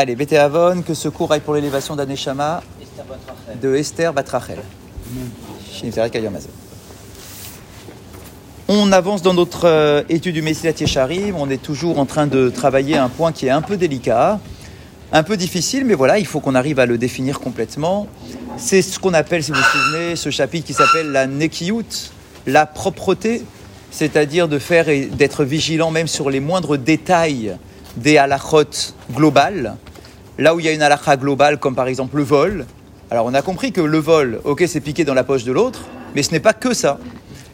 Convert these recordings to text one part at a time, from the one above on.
Allez, Bété Avon, que ce cours aille pour l'élévation d'Aneshama de Esther Batrachel. On avance dans notre euh, étude du Messilat Yesharim. On est toujours en train de travailler un point qui est un peu délicat, un peu difficile, mais voilà, il faut qu'on arrive à le définir complètement. C'est ce qu'on appelle, si vous vous souvenez, ce chapitre qui s'appelle la Nekiyut, la propreté, c'est-à-dire de faire et d'être vigilant même sur les moindres détails des halachot globales. Là où il y a une halakha globale, comme par exemple le vol, alors on a compris que le vol, ok, c'est piqué dans la poche de l'autre, mais ce n'est pas que ça.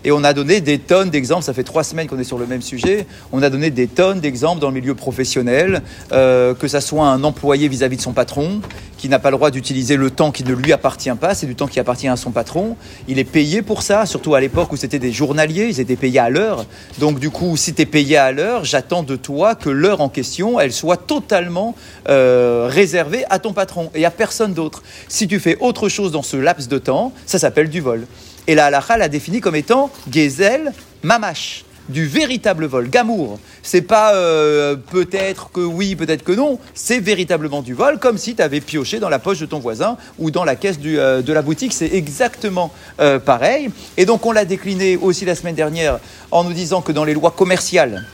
Et on a donné des tonnes d'exemples, ça fait trois semaines qu'on est sur le même sujet, on a donné des tonnes d'exemples dans le milieu professionnel, euh, que ça soit un employé vis-à-vis de son patron, qui n'a pas le droit d'utiliser le temps qui ne lui appartient pas, c'est du temps qui appartient à son patron. Il est payé pour ça, surtout à l'époque où c'était des journaliers, ils étaient payés à l'heure. Donc du coup, si tu es payé à l'heure, j'attends de toi que l'heure en question, elle soit totalement euh, réservée à ton patron et à personne d'autre. Si tu fais autre chose dans ce laps de temps, ça s'appelle du vol. Et la halakha l'a défini comme étant gezel mamash, du véritable vol, gamour. C'est pas euh, peut-être que oui, peut-être que non, c'est véritablement du vol, comme si tu avais pioché dans la poche de ton voisin ou dans la caisse euh, de la boutique. C'est exactement euh, pareil. Et donc on l'a décliné aussi la semaine dernière en nous disant que dans les lois commerciales,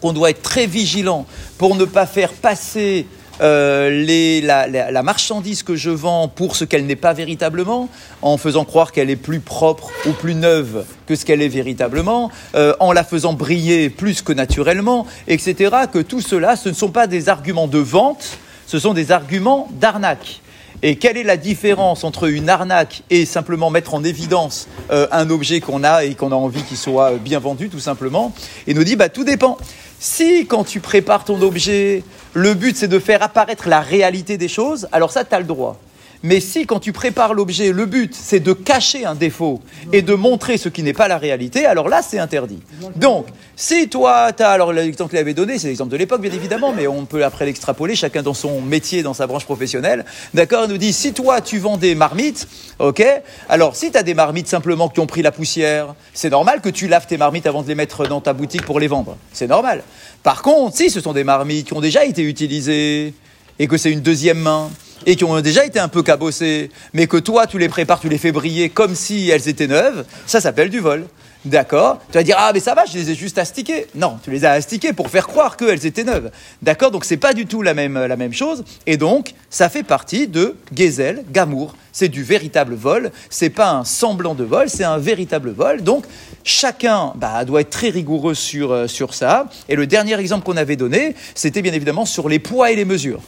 qu'on doit être très vigilant pour ne pas faire passer euh, les, la, la, la, marchandise que je vends pour ce qu'elle n'est pas véritablement, en faisant croire qu'elle est plus propre ou plus neuve que ce qu'elle est véritablement, euh, en la faisant briller plus que naturellement, etc. Que tout cela, ce ne sont pas des arguments de vente, ce sont des arguments d'arnaque. Et quelle est la différence entre une arnaque et simplement mettre en évidence euh, un objet qu'on a et qu'on a envie qu'il soit bien vendu, tout simplement? Et nous dit, bah, tout dépend. Si, quand tu prépares ton objet, le but c'est de faire apparaître la réalité des choses, alors ça, tu as le droit. Mais si, quand tu prépares l'objet, le but, c'est de cacher un défaut et de montrer ce qui n'est pas la réalité, alors là, c'est interdit. Donc, si toi, tu as, alors l'exemple qu'il avait donné, c'est l'exemple de l'époque, bien évidemment, mais on peut après l'extrapoler, chacun dans son métier, dans sa branche professionnelle. D'accord Il nous dit, si toi, tu vends des marmites, ok Alors, si tu as des marmites simplement qui ont pris la poussière, c'est normal que tu laves tes marmites avant de les mettre dans ta boutique pour les vendre. C'est normal. Par contre, si ce sont des marmites qui ont déjà été utilisées et que c'est une deuxième main, et qui ont déjà été un peu cabossées, mais que toi, tu les prépares, tu les fais briller comme si elles étaient neuves, ça s'appelle du vol. D'accord Tu vas dire, ah, mais ça va, je les ai juste astiquées. Non, tu les as astiquées pour faire croire qu'elles étaient neuves. D'accord Donc, c'est pas du tout la même, la même chose. Et donc, ça fait partie de Gezel, Gamour. C'est du véritable vol. C'est pas un semblant de vol, c'est un véritable vol. Donc, chacun bah, doit être très rigoureux sur, euh, sur ça. Et le dernier exemple qu'on avait donné, c'était bien évidemment sur les poids et les mesures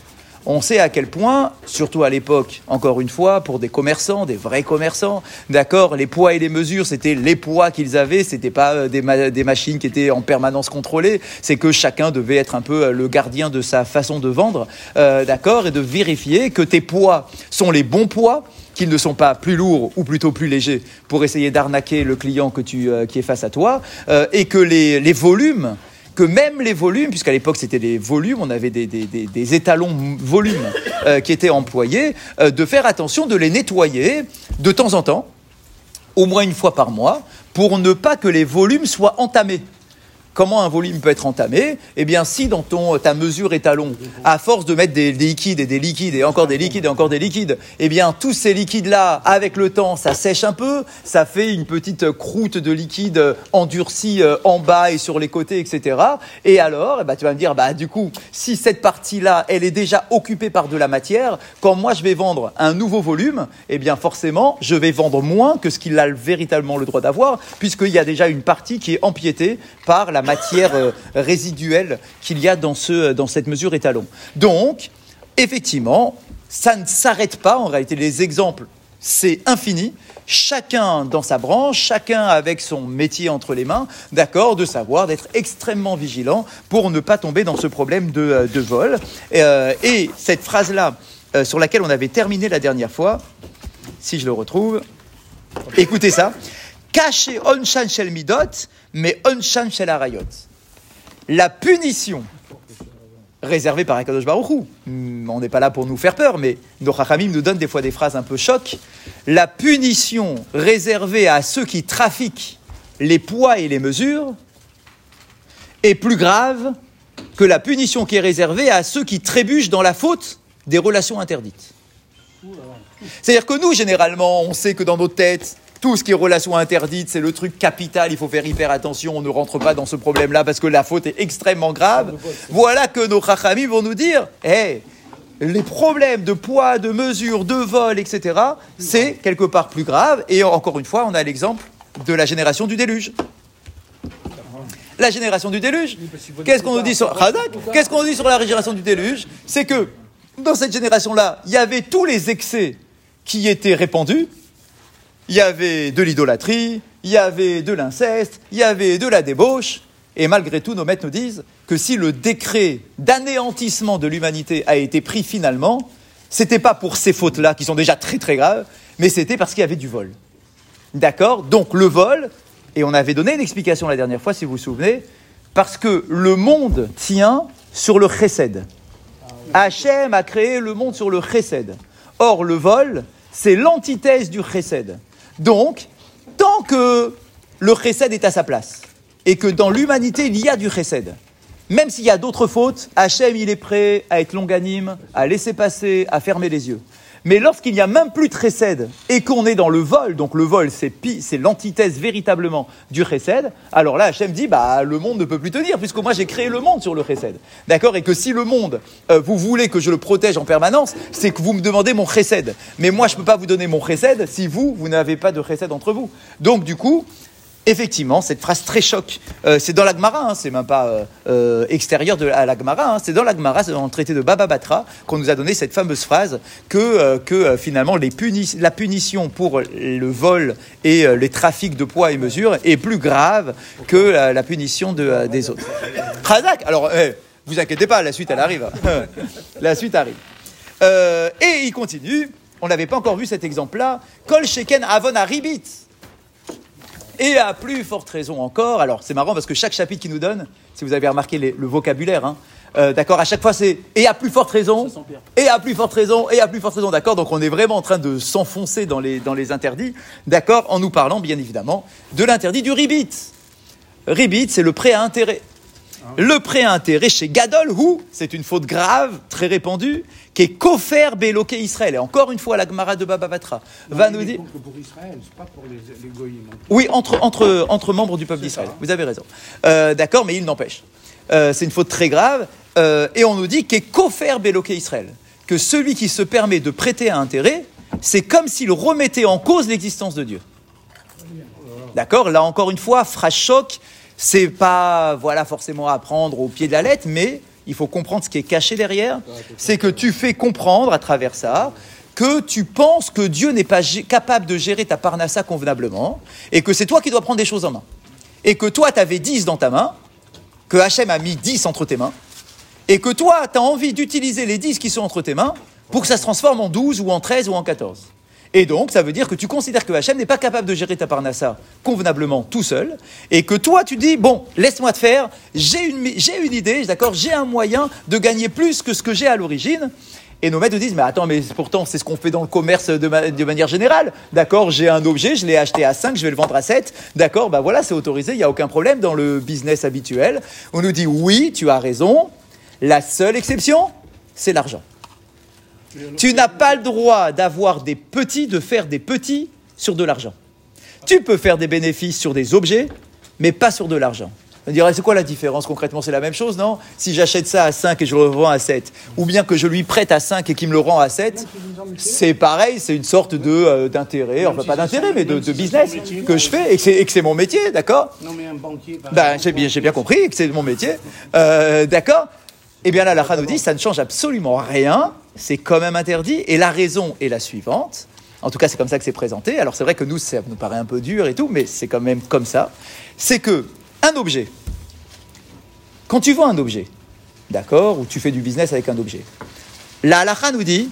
on sait à quel point, surtout à l'époque, encore une fois, pour des commerçants, des vrais commerçants, d'accord, les poids et les mesures, c'était les poids qu'ils avaient, c'était pas euh, des, machines qui étaient en permanence contrôlées, c'est que chacun devait être un peu euh, le gardien de sa façon de vendre, euh, d'accord, et de vérifier que tes poids sont les bons poids, qu'ils ne sont pas plus lourds ou plutôt plus légers pour essayer d'arnaquer le client que tu, qui est face à toi, et que les volumes que même les volumes, puisqu'à l'époque c'était des volumes, on avait des, étalons volumes euh, qui étaient employés, euh, de faire attention de les nettoyer de temps en temps, au moins une fois par mois, pour ne pas que les volumes soient entamés. Comment un volume peut être entamé Eh bien, si dans ton, ta mesure étalon, à force de mettre des, des, liquides et des liquides et encore des liquides et encore des liquides, eh bien, tous ces liquides-là, avec le temps, ça sèche un peu, ça fait une petite croûte de liquide endurcie euh, en bas et sur les côtés, etc. Et alors, eh ben, tu vas me dire, bah, du coup, si cette partie-là, elle est déjà occupée par de la matière, quand moi je vais vendre un nouveau volume, eh bien, forcément, je vais vendre moins que ce qu'il a véritablement le droit d'avoir, puisqu'il y a déjà une partie qui est empiétée par la matière euh, résiduelle qu'il y a dans, ce, dans cette mesure étalon. Donc, effectivement, ça ne s'arrête pas. En réalité, les exemples, c'est infini. Chacun dans sa branche, chacun avec son métier entre les mains, d'accord, de savoir, d'être extrêmement vigilant pour ne pas tomber dans ce problème de, euh, de vol. Euh, et cette phrase-là, euh, sur laquelle on avait terminé la dernière fois, si je le retrouve, écoutez ça. Caché Onshan Shel Midot, mais Onshan Shel Arayot. La punition réservée par Akadosh Baruch Hu. On n'est pas là pour nous faire peur, mais nos nous donnent des fois des phrases un peu choc. La punition réservée à ceux qui trafiquent les poids et les mesures est plus grave que la punition qui est réservée à ceux qui trébuchent dans la faute des relations interdites. C'est-à-dire que nous, généralement, on sait que dans nos têtes, tout ce qui est relation interdite, c'est le truc capital, il faut faire hyper attention, on ne rentre pas dans ce problème-là parce que la faute est extrêmement grave. Voilà que nos chachamim vont nous dire, hé, les problèmes de poids, de mesure, de vol, etc., c'est quelque part plus grave. Et encore une fois, on a l'exemple de la génération du déluge. La génération du déluge. Qu'est-ce qu'on nous dit sur Qu'est-ce qu'on dit sur la génération du déluge? C'est que dans cette génération-là, il y avait tous les excès qui étaient répandus. Il y avait de l'idolâtrie, il y avait de l'inceste, il y avait de la débauche. Et malgré tout, nos maîtres nous disent que si le décret d'anéantissement de l'humanité a été pris finalement, c'était pas pour ces fautes-là qui sont déjà très très graves, mais c'était parce qu'il y avait du vol. D'accord? Donc le vol, et on avait donné une explication la dernière fois, si vous vous souvenez, parce que le monde tient sur le chesed. Hachem a créé le monde sur le chesed. Or, le vol, c'est l'antithèse du chesed. Donc, tant que le chesed est à sa place, et que dans l'humanité, il y a du chesed. Même s'il y a d'autres fautes, Hachem, il est prêt à être longanime, à laisser passer, à fermer les yeux. Mais lorsqu'il n'y a même plus de chesed et qu'on est dans le vol, donc le vol c'est c'est l'antithèse véritablement du chesed, alors là Hachem dit bah le monde ne peut plus tenir puisque moi j'ai créé le monde sur le chesed. D'accord? Et que si le monde, euh, vous voulez que je le protège en permanence, c'est que vous me demandez mon chesed. Mais moi je ne peux pas vous donner mon chesed si vous, vous n'avez pas de chesed entre vous. Donc du coup, Effectivement, cette phrase très choc, euh, c'est dans l'Agmara, hein, c'est même pas euh, euh, extérieur de l'Agmara, hein, c'est dans l'Agmara, c'est dans le traité de Baba Batra qu'on nous a donné cette fameuse phrase que, que finalement les la punition pour le vol et les trafics de poids et mesures est plus grave que la, punition de, des autres. Khazak, alors eh, vous inquiétez pas, la suite elle arrive. la suite arrive. et il continue, on n'avait pas encore vu cet exemple-là, Kol Sheken Avon Aribit. Et à plus forte raison encore, alors c'est marrant parce que chaque chapitre qui nous donne, si vous avez remarqué le vocabulaire, hein, euh, d'accord, à chaque fois c'est et à plus forte raison, et à plus forte raison, et à plus forte raison, d'accord, donc on est vraiment en train de s'enfoncer dans les, dans les interdits, d'accord, en nous parlant bien évidemment de l'interdit du ribit. Ribit, c'est le prêt à intérêt. Le prêt à intérêt chez Gadol, ou c'est une faute grave, très répandue, qui est Kofer Beloké Israël. Et encore une fois, la Gemara de Baba Batra va nous dire. pour Israël, pas pour les, les Oui, entre, entre, entre membres du peuple d'Israël. Vous avez raison. Euh, d'accord, mais il n'empêche. Euh, c'est une faute très grave. Euh, et on nous dit qu'est Kofer Beloké Israël. Que celui qui se permet de prêter à intérêt, c'est comme s'il remettait en cause l'existence de Dieu. D'accord Là, encore une fois, phrase choc c'est pas voilà forcément à prendre au pied de la lettre, mais il faut comprendre ce qui est caché derrière. C'est que tu fais comprendre à travers ça que tu penses que Dieu n'est pas capable de gérer ta parnassa convenablement et que c'est toi qui dois prendre des choses en main. Et que toi, tu avais 10 dans ta main, que Hachem a mis 10 entre tes mains, et que toi, tu as envie d'utiliser les 10 qui sont entre tes mains pour que ça se transforme en 12 ou en 13 ou en 14. Et donc, ça veut dire que tu considères que Hachem n'est pas capable de gérer ta parnassa convenablement tout seul, et que toi, tu dis, bon, laisse-moi te faire, j'ai une, j'ai une idée, d'accord, j'ai un moyen de gagner plus que ce que j'ai à l'origine. Et nos maîtres nous disent, mais attends, mais pourtant, c'est ce qu'on fait dans le commerce de, manière générale. D'accord, j'ai un objet, je l'ai acheté à 5, je vais le vendre à 7. D'accord, bah voilà, c'est autorisé, il n'y a aucun problème dans le business habituel. On nous dit, oui, tu as raison. La seule exception, c'est l'argent. Tu n'as pas le droit d'avoir des petits, de faire des petits sur de l'argent. Tu peux faire des bénéfices sur des objets, mais pas sur de l'argent. On dirait, c'est quoi la différence concrètement? C'est la même chose, non? Si j'achète ça à 5 et je le revends à 7, ou bien que je lui prête à 5 et qu'il me le rend à 7, c'est pareil, c'est une sorte de, euh, d'intérêt, enfin pas d'intérêt, mais de, business que je fais et que c'est, mon métier, d'accord? Non, mais un banquier. Ben, j'ai, bien, j'ai bien compris que c'est mon métier, euh, d'accord? Eh bien là, la nous dit, ça ne change absolument rien c'est quand même interdit. Et la raison est la suivante. En tout cas, c'est comme ça que c'est présenté. Alors c'est vrai que nous, ça nous paraît un peu dur et tout, mais c'est quand même comme ça. C'est que un objet, quand tu vends un objet, d'accord, ou tu fais du business avec un objet, la halakha nous dit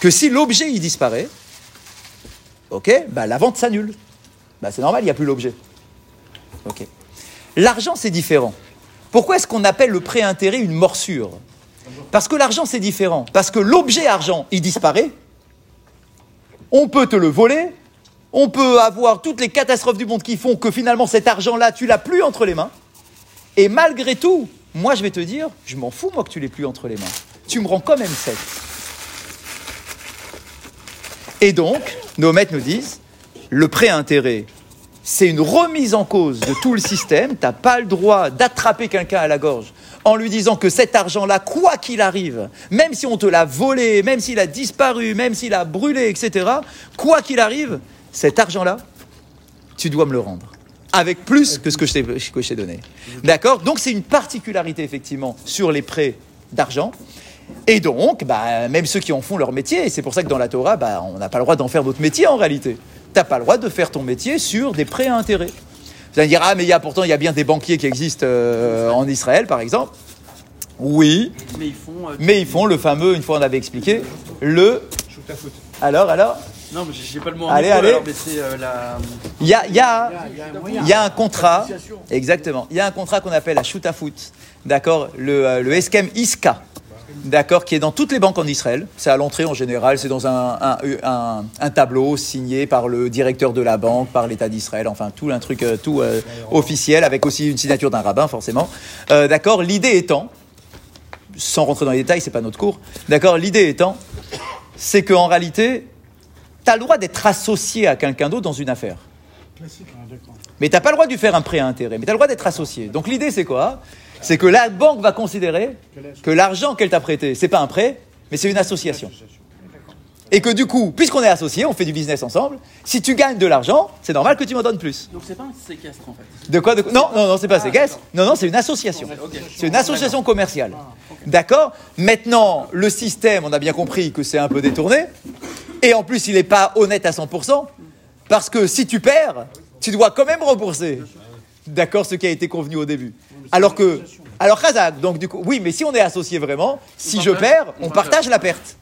que si l'objet il disparaît, ok, bah, la vente s'annule. Bah, c'est normal, il n'y a plus l'objet. Ok. L'argent, c'est différent. Pourquoi est-ce qu'on appelle le prêt-intérêt une morsure? Parce que l'argent, c'est différent. Parce que l'objet argent, il disparaît. On peut te le voler. On peut avoir toutes les catastrophes du monde qui font que finalement cet argent-là, tu l'as plus entre les mains. Et malgré tout, moi je vais te dire, je m'en fous moi que tu l'aies plus entre les mains. Tu me rends quand même 7. Et donc, nos maîtres nous disent, le prêt intérêt, c'est une remise en cause de tout le système. Tu n'as pas le droit d'attraper quelqu'un à la gorge en lui disant que cet argent-là, quoi qu'il arrive, même si on te l'a volé, même s'il a disparu, même s'il a brûlé, etc., quoi qu'il arrive, cet argent-là, tu dois me le rendre. Avec plus que ce que je t'ai- donné. D'accord? Donc c'est une particularité, effectivement, sur les prêts d'argent. Et donc, bah, même ceux qui en font leur métier, et c'est pour ça que dans la Torah, bah, on n'a pas le droit d'en faire notre métier en réalité. Tu n'as pas le droit de faire ton métier sur des prêts à intérêt. Vous allez dire, ah, mais il y a pourtant, il y a bien des banquiers qui existent euh, en Israël, par exemple. Oui, Mais ils font. euh, mais ils font le fameux, une fois on avait expliqué, le. Shoot à foot. Alors, alors Non, mais j'ai pas le mot en Allez, allez. alors, mais c'est euh, la. Il y a, il y a- Il y a- il y a un contrat, exactement, il y a un contrat qu'on appelle la shoot à foot, d'accord, le, euh, le Eskem Iska, d'accord, qui est dans toutes les banques en Israël. C'est à l'entrée en général, c'est dans un, un- un- un tableau signé par le directeur de la banque, par l'État d'Israël, enfin tout un truc euh, tout euh, officiel, avec aussi une signature d'un rabbin forcément. Euh, d'accord, l'idée étant, sans rentrer dans les détails, c'est pas notre cours, d'accord, l'idée étant, c'est qu'en réalité, tu as le droit d'être associé à quelqu'un d'autre dans une affaire. Classique, hein. Mais tu n'as pas le droit de lui faire un prêt à intérêt, mais tu as le droit d'être associé. Donc l'idée, c'est quoi? C'est que la banque va considérer que l'argent qu'elle t'a prêté, c'est pas un prêt, mais c'est une association. Et que du coup, puisqu'on est associé, on fait du business ensemble, si tu gagnes de l'argent, c'est normal que tu m'en donnes plus. Donc c'est pas un séquestre en fait. De quoi, de quoi? Non, non, non, c'est pas séquestre. Non, non, c'est une association. C'est une association commerciale. D'accord? Maintenant, le système, on a bien compris que c'est un peu détourné. Et en plus, il n'est pas honnête à 100%. Parce que si tu perds, tu dois quand même rembourser. D'accord? Ce qui a été convenu au début. Alors que. Alors, Khazak, donc du coup. Oui, mais si on est associé vraiment, si je perds, on partage la perte.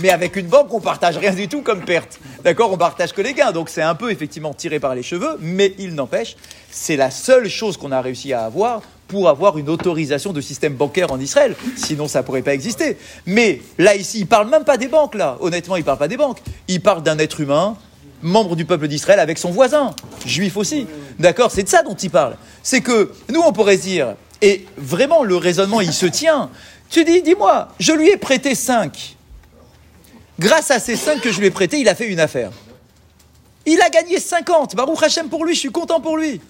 Mais avec une banque, on partage rien du tout comme perte. D'accord On partage que les gains. Donc c'est un peu effectivement tiré par les cheveux, mais il n'empêche, c'est la seule chose qu'on a réussi à avoir pour avoir une autorisation de système bancaire en Israël. Sinon, ça pourrait pas exister. Mais là, ici, il parle même pas des banques, là. Honnêtement, il parle pas des banques. Il parle d'un être humain, membre du peuple d'Israël, avec son voisin, juif aussi. D'accord C'est de ça dont il parle. C'est que nous, on pourrait dire, et vraiment, le raisonnement, il se tient. Tu dis, dis-moi, je lui ai prêté 5. Grâce à ces 5 que je lui ai prêtés, il a fait une affaire. Il a gagné 50. Baruch Hashem pour lui, je suis content pour lui.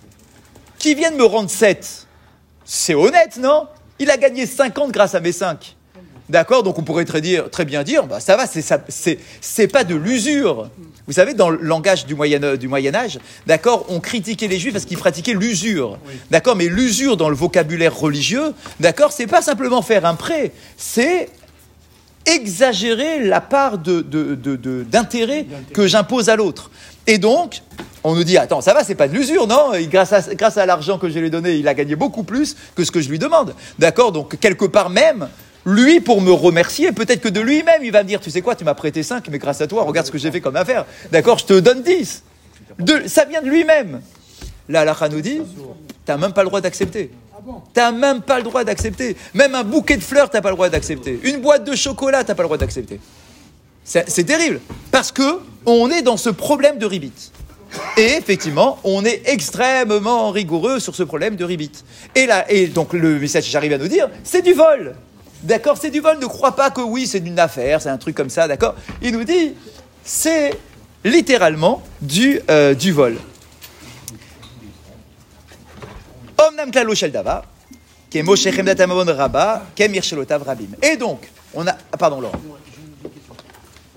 Qui vienne me rendre 7. C'est honnête, non? Il a gagné 50 grâce à mes 5. D'accord Donc on pourrait très, dire, très bien dire, bah, ça va, c'est, pas de l'usure. Vous savez, dans le langage du Moyen, du Moyen Âge, d'accord, on critiquait les Juifs parce qu'ils pratiquaient l'usure. D'accord Mais l'usure dans le vocabulaire religieux, d'accord, c'est pas simplement faire un prêt, c'est exagérer la part de, de- de- de- d'intérêt que j'impose à l'autre. Et donc, on nous dit, attends, ça va, c'est pas de l'usure, non? Et grâce à, grâce à l'argent que je lui ai donné, il a gagné beaucoup plus que ce que je lui demande. D'accord Donc, quelque part même, lui, pour me remercier, peut-être que de lui-même, il va me dire, tu sais quoi, tu m'as prêté 5, mais grâce à toi, regarde ce que j'ai fait comme affaire. D'accord Je te donne 10. De- ça vient de lui-même. Là, la nous dit, t'as même pas le droit d'accepter. T'as même pas le droit d'accepter. Même un bouquet de fleurs, t'as pas le droit d'accepter. Une boîte de chocolat, t'as pas le droit d'accepter. C'est terrible. Parce que on est dans ce problème de ribit. Et effectivement, on est extrêmement rigoureux sur ce problème de ribit. Et là, et donc le message j'arrive à nous dire, c'est du vol. D'accord C'est du vol. Ne crois pas que oui, c'est une affaire, c'est un truc comme ça, d'accord Il nous dit, c'est littéralement du, euh, du vol. Omnam klalo shel davar, ke Moshe chemdat hamavon rabba, ke mirshelotav rabim. Et donc, on a... ah, pardon, Laurent.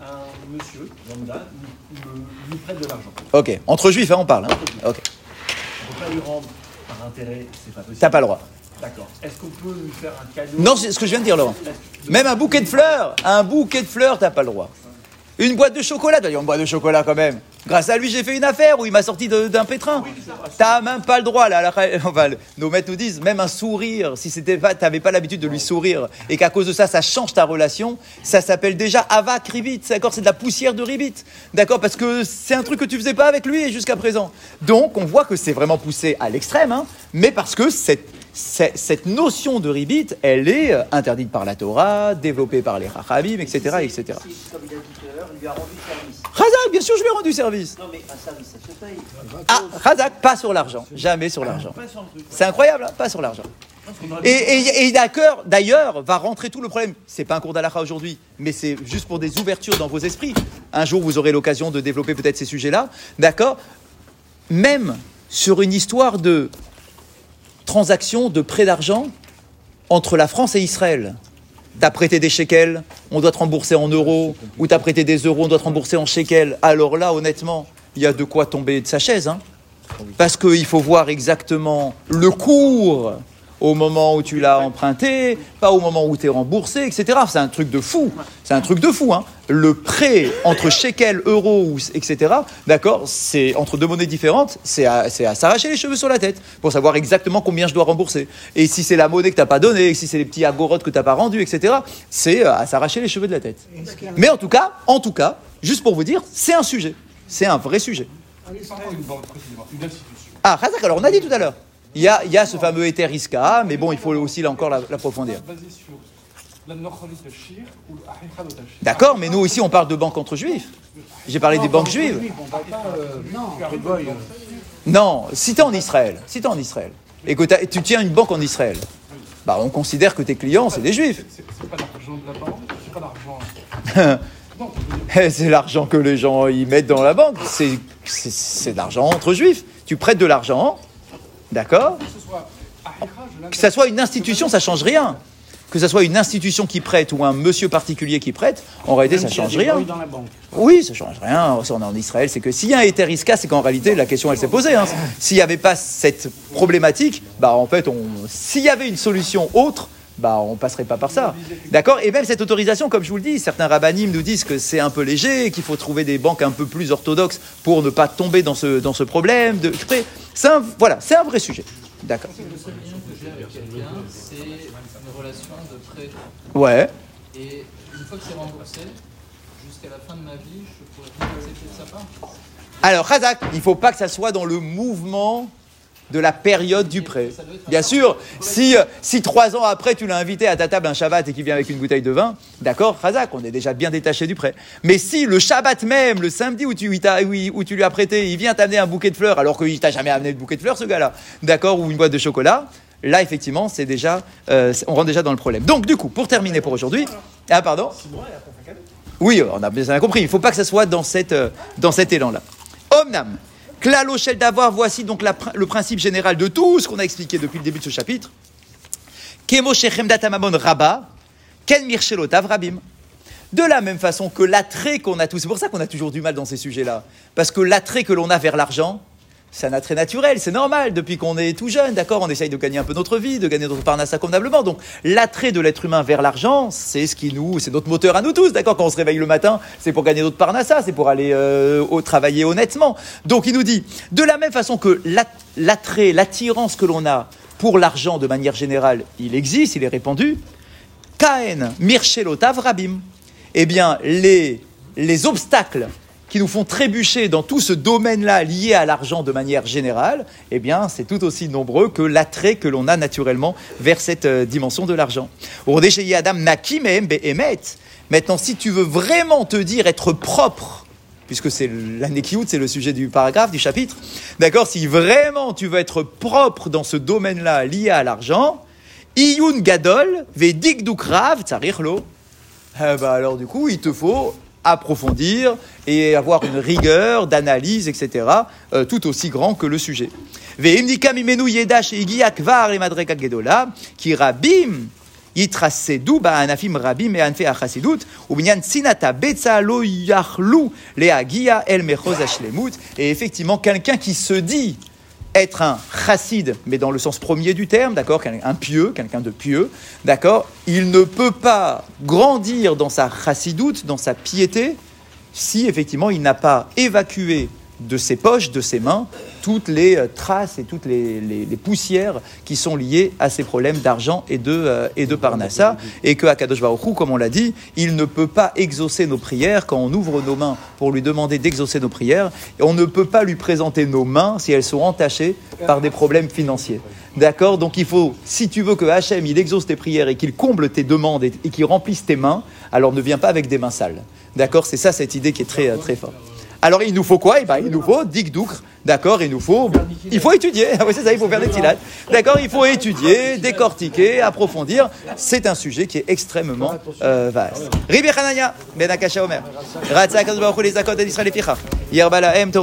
un monsieur, lambda, nous prête de l'argent. Ok, entre juifs, hein, on parle. hein. Ok, On ne peut pas lui rendre par intérêt, c'est pas possible. t'as pas le droit. D'accord. Est-ce qu'on peut lui faire un cadeau Non, c'est ce que je viens de dire, Laurent. Même un bouquet de fleurs, un bouquet de fleurs, t'as pas le droit. Une boîte de chocolat, dit une boîte de chocolat quand même. Grâce à lui, j'ai fait une affaire où il m'a sorti d'un pétrin. T'as même pas le droit, là. là, enfin, nos maîtres nous disent, même un sourire, si c'était pas, t'avais pas l'habitude de lui sourire, et qu'à cause de ça, ça change ta relation, ça s'appelle déjà avak ribit, d'accord C'est de la poussière de ribit, d'accord Parce que c'est un truc que tu faisais pas avec lui jusqu'à présent. Donc, on voit que c'est vraiment poussé à l'extrême, hein, mais parce que cette cette notion de ribit, elle est euh, interdite par la Torah, développée par les Chachamim, etc., etc. Comme il a dit tout à l'heure, il lui a rendu service. Razak, bien sûr, je lui ai rendu service. Non, mais un service, ça se paye. Ah, Razak, pas sur l'argent, jamais sur l'argent. C'est incroyable, hein, pas sur l'argent. Et, et- d'ailleurs, va rentrer tout le problème. C'est pas un cours d'Alaha aujourd'hui, mais c'est juste pour des ouvertures dans vos esprits. Un jour, vous aurez l'occasion de développer peut-être ces sujets-là. D'accord? Même sur une histoire de transaction de prêt d'argent entre la France et Israël. T'as prêté des shekels, on doit te rembourser en euros, ou t'as prêté des euros, on doit te rembourser en shekels. Alors là, honnêtement, il y a de quoi tomber de sa chaise. Hein parce qu'il faut voir exactement le cours au moment où tu l'as emprunté, pas au moment où tu es remboursé, etc. C'est un truc de fou. C'est un truc de fou. Hein. Le prêt entre shekel, euros, ou- etc., d'accord, c'est entre deux monnaies différentes, c'est à, s'arracher les cheveux sur la tête pour savoir exactement combien je dois rembourser. Et si c'est la monnaie que tu n'as pas donnée, si c'est les petits agorotes que tu n'as pas rendus, etc., c'est euh, à s'arracher les cheveux de la tête. Mais en tout cas, en tout cas, juste pour vous dire, c'est un sujet. C'est un vrai sujet. Ah, alors on a dit tout à l'heure. Il y a, ce fameux Ether Iska, mais bon, il faut aussi là encore la- l'approfondir. D'accord, mais nous ici on parle de banques entre juifs. J'ai parlé des banques juives. Non, si tu es en Israël, si Israël, et que tu tiens une banque en Israël, bah on considère que tes clients c'est des juifs. C'est pas l'argent de la banque, c'est pas l'argent. C'est l'argent que les gens y mettent dans la banque. C'est de l'argent entre juifs. Tu prêtes de l'argent, d'accord que ça soit une institution, ça change rien. Que ça soit une institution qui prête ou un monsieur particulier qui prête, en réalité ça change rien. Oui, ça change rien. Si on est en Israël, c'est que s'il y a un c'est qu'en réalité, la question, elle s'est posée. hein. S'il n'y avait pas cette problématique, bah en fait, on... s'il y avait une solution autre, bah on passerait pas par ça. D'accord? Et même cette autorisation, comme je vous le dis, certains rabbinim nous disent que c'est un peu léger, qu'il faut trouver des banques un peu plus orthodoxes pour ne pas tomber dans ce, dans ce problème. De... C'est un, voilà, c'est un vrai sujet. D'accord. Le seul lien que j'ai avec quelqu'un, c'est une relation de prêt. Ouais. Et une fois que c'est remboursé, jusqu'à la fin de ma vie, je pourrais plus accepter de sa part. Alors, Razak, il ne faut pas que ça soit dans le mouvement de la période du prêt. Bien sûr, si, euh, si trois ans après tu l'as invité à ta table un Shabbat et qu'il vient avec une bouteille de vin, d'accord, Razak, on est déjà bien détaché du prêt. Mais si le Shabbat même, le samedi où tu, où lui as prêté, il vient t'amener un bouquet de fleurs alors qu'il t'a jamais amené de bouquet de fleurs, ce gars-là, d'accord, ou une boîte de chocolat, là effectivement, c'est déjà, euh, on rentre déjà dans le problème. Donc du coup, pour terminer pour aujourd'hui, ah pardon? Oui, on a bien compris. Il ne faut pas que ça soit dans, cette, euh, dans cet élan-là. Omnam, Klalo Shel d'avoir, voici donc le principe général de tout ce qu'on a expliqué depuis le début de ce chapitre. Kemo Rabba, Ken Rabim. De la même façon que l'attrait qu'on a tous, c'est pour ça qu'on a toujours du mal dans ces sujets-là. Parce que l'attrait que l'on a vers l'argent, c'est un attrait naturel, c'est normal. Depuis qu'on est tout jeune, d'accord, on essaye de gagner un peu notre vie, de gagner notre parnassa convenablement. Donc, l'attrait de l'être humain vers l'argent, c'est ce qui nous, c'est notre moteur à nous tous, d'accord. Quand on se réveille le matin, c'est pour gagner notre parnassa, c'est pour aller euh, au travailler honnêtement. Donc, il nous dit, de la même façon que l'at- l'attrait, l'attirance que l'on a pour l'argent de manière générale, il existe, il est répandu. Kaen, Mirchelotav Rabim. Eh bien, les, les obstacles qui nous font trébucher dans tout ce domaine-là lié à l'argent de manière générale, eh bien, c'est tout aussi nombreux que l'attrait que l'on a naturellement vers cette euh, dimension de l'argent. Adam Nakim Emet. Maintenant, si tu veux vraiment te dire être propre, puisque c'est la Nekiout, c'est le sujet du paragraphe, du chapitre, d'accord Si vraiment tu veux être propre dans ce domaine-là lié à l'argent, Iyun Gadol, Vedik Rav, Tsarir Lo. Eh ben alors du coup, il te faut approfondir et avoir une rigueur d'analyse, etc., euh, tout aussi grand que le sujet. Et effectivement quelqu'un qui se dit être un chassid, mais dans le sens premier du terme, d'accord, un pieux, quelqu'un de pieux, d'accord, il ne peut pas grandir dans sa chassidoute, dans sa piété, si effectivement il n'a pas évacué de ses poches, de ses mains, toutes les euh, traces et toutes les, poussières qui sont liées à ces problèmes d'argent et de, euh, et de parnassa, et que Akadosh comme on l'a dit, il ne peut pas exaucer nos prières quand on ouvre nos mains pour lui demander d'exaucer nos prières, et on ne peut pas lui présenter nos mains si elles sont entachées par des problèmes financiers. D'accord? Donc il faut, si tu veux que Hachem, il exauce tes prières et qu'il comble tes demandes et, et qu'il remplisse tes mains, alors ne viens pas avec des mains sales. D'accord? C'est ça cette idée qui est très, euh, très forte. Alors il nous faut quoi? Eh ben, il nous faut dikdoukr, d'accord? Il nous faut, il faut étudier. Ah oui, c'est ça, il faut faire des tilates. D'accord Il faut étudier, décortiquer, approfondir. C'est un sujet qui est extrêmement euh, vaste. Ribi Hanania, Ben Akasha Omer. Ratzak Baruch Hu les Zakot d'Israël et Ficha. Yerbala Em Torah